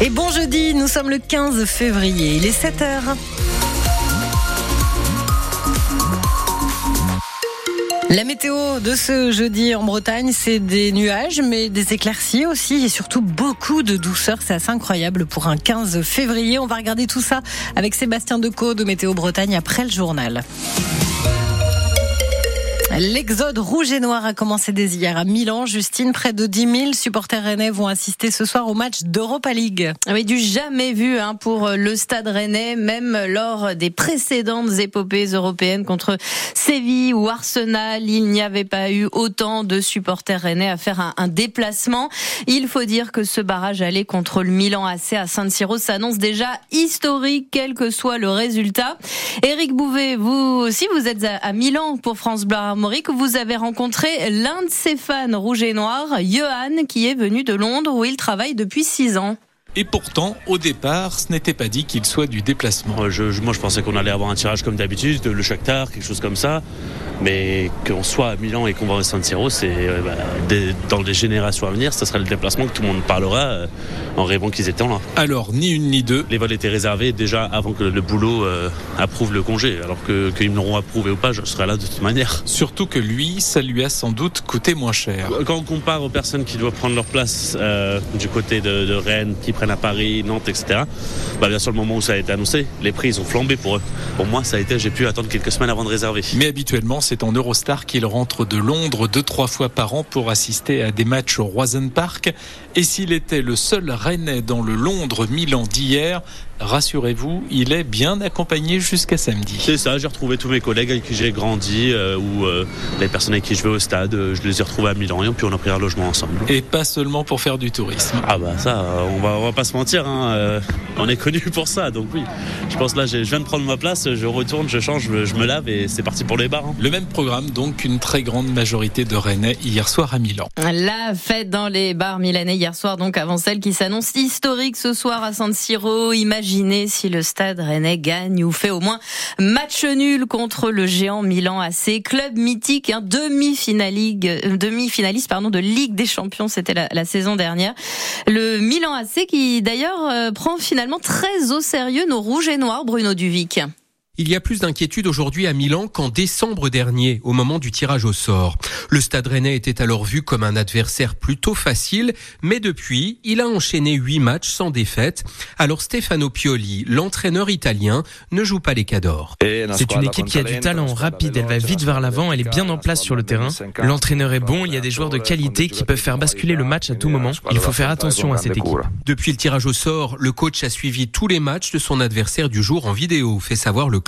Et bon jeudi, nous sommes le 15 février, il est 7h. La météo de ce jeudi en Bretagne, c'est des nuages, mais des éclaircies aussi, et surtout beaucoup de douceur. C'est assez incroyable pour un 15 février. On va regarder tout ça avec Sébastien Decaux de Météo Bretagne après le journal. L'exode rouge et noir a commencé dès hier à Milan. Justine, près de 10 000 supporters rennais vont assister ce soir au match d'Europa League. Oui, du jamais vu hein, pour le stade rennais, même lors des précédentes épopées européennes contre Séville ou Arsenal, il n'y avait pas eu autant de supporters rennais à faire un, déplacement. Il faut dire que ce barrage aller contre le Milan AC à San Siro s'annonce déjà historique, quel que soit le résultat. Éric Bouvet, vous aussi, vous êtes à, à Milan pour France Bleu vous avez rencontré l'un de ses fans rouge et noir, Johan, qui est venu de Londres où il travaille depuis six ans. Et pourtant, au départ, ce n'était pas dit qu'il soit du déplacement. Je, moi, je pensais qu'on allait avoir un tirage comme d'habitude, le Shakhtar, quelque chose comme ça. Mais qu'on soit à Milan et qu'on va au San Siro, c'est euh, bah, dans les générations à venir, ce sera le déplacement que tout le monde parlera euh, en rêvant qu'ils étaient là. Alors, ni une ni deux. Les vols étaient réservés déjà avant que le boulot euh, approuve le congé. Alors qu'ils que me l'auront approuvé ou pas, je serai là de toute manière. Surtout que lui, ça lui a sans doute coûté moins cher. Quand on compare aux personnes qui doivent prendre leur place euh, du côté de, de, Rennes, qui prennent à Paris, Nantes, etc., bien sûr, le moment où ça a été annoncé, les prix ils ont flambé pour eux. Pour moi, ça a été, j'ai pu attendre quelques semaines avant de réserver. Mais habituellement, c'est en Eurostar qu'il rentre de Londres deux, trois fois par an pour assister à des matchs au Roisen Park. Et s'il était le seul Rennais dans le Londres-Milan d'hier, rassurez-vous, il est bien accompagné jusqu'à samedi. C'est ça, j'ai retrouvé tous mes collègues avec qui j'ai grandi euh, ou euh, les personnes avec qui je vais au stade, euh, je les ai retrouvés à Milan et puis on a pris un logement ensemble. Et pas seulement pour faire du tourisme. Ah bah ça, on va, on va pas se mentir, hein, on est connu pour ça, donc oui. Je pense là, je viens de prendre ma place, je retourne, je change, je me lave et c'est parti pour les bars. Hein. Le même programme, donc une très grande majorité de Rennais hier soir à Milan. La fête dans les bars milanais hier soir, donc avant celle qui s'annonce historique ce soir à San Siro. Imaginez si le stade rennais gagne ou fait au moins match nul contre le géant Milan AC, club mythique, hein, demi-finaliste demi -finaliste, pardon, de Ligue des Champions, c'était la, la, saison dernière. Le Milan AC qui d'ailleurs euh, prend finalement très au sérieux nos rouges et noirs, Bruno Duvic. Il y a plus d'inquiétude aujourd'hui à Milan qu'en décembre dernier, au moment du tirage au sort. Le Stade Rennais était alors vu comme un adversaire plutôt facile, mais depuis, il a enchaîné huit matchs sans défaite. Alors Stefano Pioli, l'entraîneur italien, ne joue pas les cadors. C'est une équipe qui a du talent, rapide, elle va vite vers l'avant, elle est bien en place sur le terrain. L'entraîneur est bon, il y a des joueurs de qualité qui peuvent faire basculer le match à tout moment. Il faut faire attention à cette équipe. Depuis le tirage au sort, le coach a suivi tous les matchs de son adversaire du jour en vidéo, fait savoir le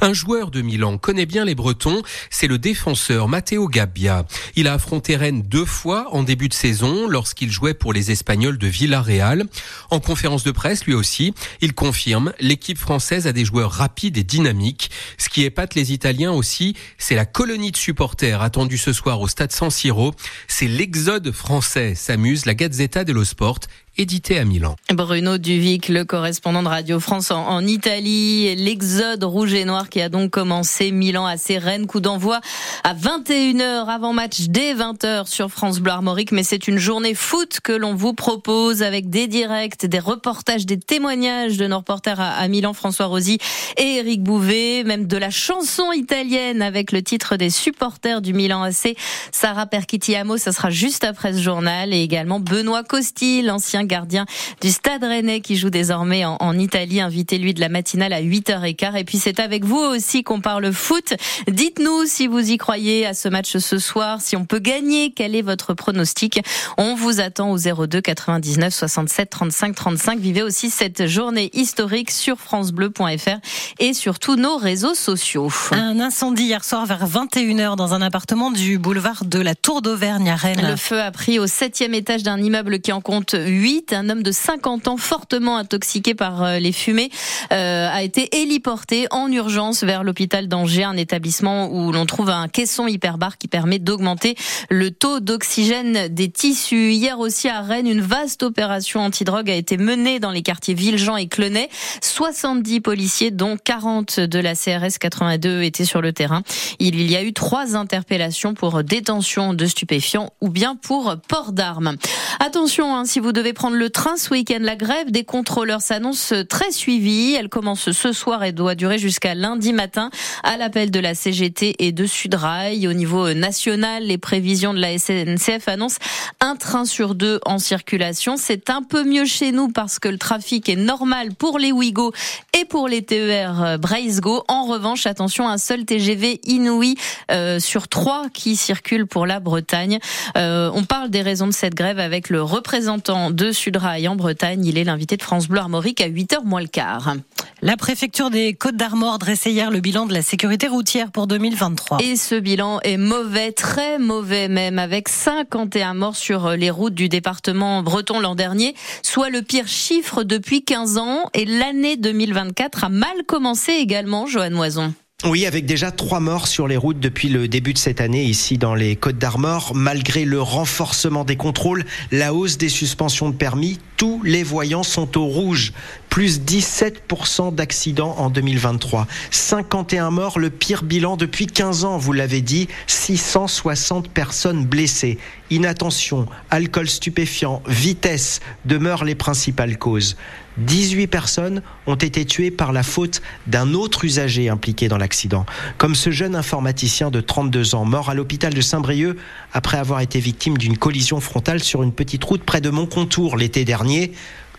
Un joueur de Milan connaît bien les Bretons, c'est le défenseur Matteo Gabbia. Il a affronté Rennes deux fois en début de saison lorsqu'il jouait pour les Espagnols de Villarreal. En conférence de presse, lui aussi, il confirme l'équipe française a des joueurs rapides et dynamiques. Ce qui épate les Italiens aussi, c'est la colonie de supporters attendue ce soir au stade San Siro. C'est l'exode français, s'amuse la Gazzetta dello Sport édité à Milan. Bruno Duvic, le correspondant de Radio France en, Italie, l'exode rouge et noir qui a donc commencé. Milan à Rennes, coup d'envoi à 21h avant match dès 20h sur France Bleu Armorique, mais c'est une journée foot que l'on vous propose avec des directs, des reportages, des témoignages de nos reporters à, Milan, François Rosy et Eric Bouvet, même de la chanson italienne avec le titre des supporters du Milan AC, Sarah Perchitiamo, ça sera juste après ce journal. Et également Benoît Costi, gardien du Stade Rennais qui joue désormais en, en Italie. Invitez-lui de la matinale à 8h15. Et puis c'est avec vous aussi qu'on parle foot. Dites-nous si vous y croyez à ce match ce soir, si on peut gagner, quel est votre pronostic? On vous attend au 02 99 67 35 35. Vivez aussi cette journée historique sur francebleu.fr et sur tous nos réseaux sociaux. Un incendie hier soir vers 21h dans un appartement du boulevard de la Tour d'Auvergne à Rennes. Le feu a pris au septième étage d'un immeuble qui en compte 8 un homme de 50 ans fortement intoxiqué par euh, les fumées euh, a été héliporté en urgence vers l'hôpital d'Angers, un établissement où l'on trouve un caisson hyperbar qui permet d'augmenter le taux d'oxygène des tissus. Hier aussi à Rennes, une vaste opération antidrogue a été menée dans les quartiers Villejean et Clenay. 70 policiers, dont 40 de la CRS 82, étaient sur le terrain. Il y a eu trois interpellations pour détention de stupéfiants ou bien pour port d'armes. Attention, hein, si vous devez le train ce week-end. La grève des contrôleurs s'annonce très suivie. Elle commence ce soir et doit durer jusqu'à lundi matin à l'appel de la CGT et de Sudrail. Au niveau national, les prévisions de la SNCF annoncent un train sur deux en circulation. C'est un peu mieux chez nous parce que le trafic est normal pour les Ouigo et pour les TER Braisgo. En revanche, attention, un seul TGV Inouï euh, sur trois qui circule pour la Bretagne. Euh, on parle des raisons de cette grève avec le représentant de Sudrail en Bretagne. Il est l'invité de France Bleu Armorique à 8h moins le quart. La préfecture des Côtes d'Armor dressait hier le bilan de la sécurité routière pour 2023. Et ce bilan est mauvais, très mauvais même, avec 51 morts sur les routes du département breton l'an dernier, soit le pire chiffre depuis 15 ans. Et l'année 2024 a mal commencé également, Johan Moison. Oui, avec déjà trois morts sur les routes depuis le début de cette année ici dans les Côtes d'Armor. Malgré le renforcement des contrôles, la hausse des suspensions de permis, tous les voyants sont au rouge. Plus 17% d'accidents en 2023. 51 morts, le pire bilan depuis 15 ans, vous l'avez dit. 660 personnes blessées. Inattention, alcool stupéfiant, vitesse demeurent les principales causes. 18 personnes ont été tuées par la faute d'un autre usager impliqué dans l'accident, comme ce jeune informaticien de 32 ans mort à l'hôpital de Saint-Brieuc après avoir été victime d'une collision frontale sur une petite route près de Montcontour l'été dernier dernier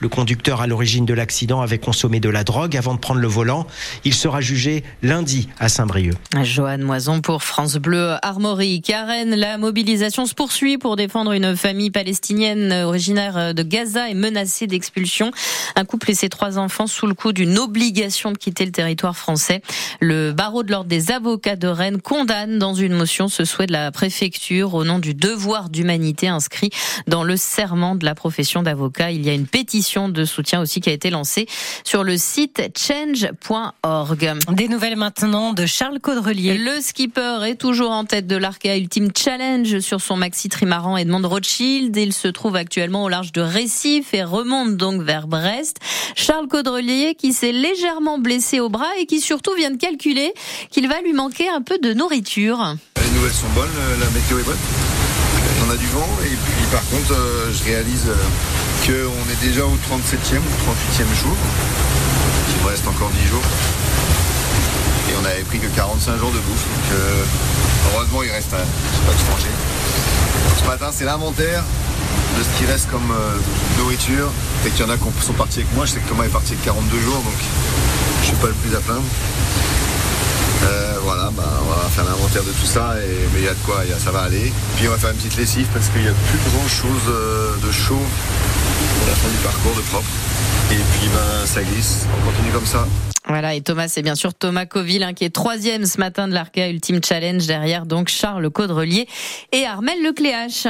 le conducteur à l'origine de l'accident avait consommé de la drogue avant de prendre le volant. Il sera jugé lundi à Saint-Brieuc. Joanne Moison pour France Bleu Armorique. À la mobilisation se poursuit pour défendre une famille palestinienne originaire de Gaza et menacée d'expulsion. Un couple et ses trois enfants sous le coup d'une obligation de quitter le territoire français. Le barreau de l'ordre des avocats de Rennes condamne dans une motion ce souhait de la préfecture au nom du devoir d'humanité inscrit dans le serment de la profession d'avocat. Il y a une pétition de soutien aussi qui a été lancée sur le site change.org. Des nouvelles maintenant de Charles Caudrelier. Le skipper est toujours en tête de l'Arca Ultimate Challenge sur son maxi trimaran Edmond Rothschild. Il se trouve actuellement au large de Récif et remonte donc vers Brest. Charles Caudrelier qui s'est légèrement blessé au bras et qui surtout vient de calculer qu'il va lui manquer un peu de nourriture. Les nouvelles sont bonnes, la météo est bonne. On a du vent et puis par contre euh, je réalise euh, qu'on est déjà au 37e ou 38e jour. Il me reste encore 10 jours. Et on n'avait pris que 45 jours de bouffe. Donc euh, heureusement il reste un pas manger. Ce matin c'est l'inventaire de ce qui reste comme nourriture. Et qu'il y en a qui sont partis avec moi. Je sais que Thomas est parti avec 42 jours donc je suis pas le plus à plaindre. Euh, voilà, bah, on va faire l'inventaire de tout ça, et, mais il y a de quoi, ça va aller. Puis on va faire une petite lessive parce qu'il n'y a plus grand chose euh, de chaud pour la fin du parcours, de propre. Et puis ben, ça glisse, on continue comme ça. Voilà, et Thomas, c'est bien sûr Thomas Coville hein, qui est troisième ce matin de l'Arca Ultime Challenge derrière donc Charles Caudrelier et Armel Lecléache.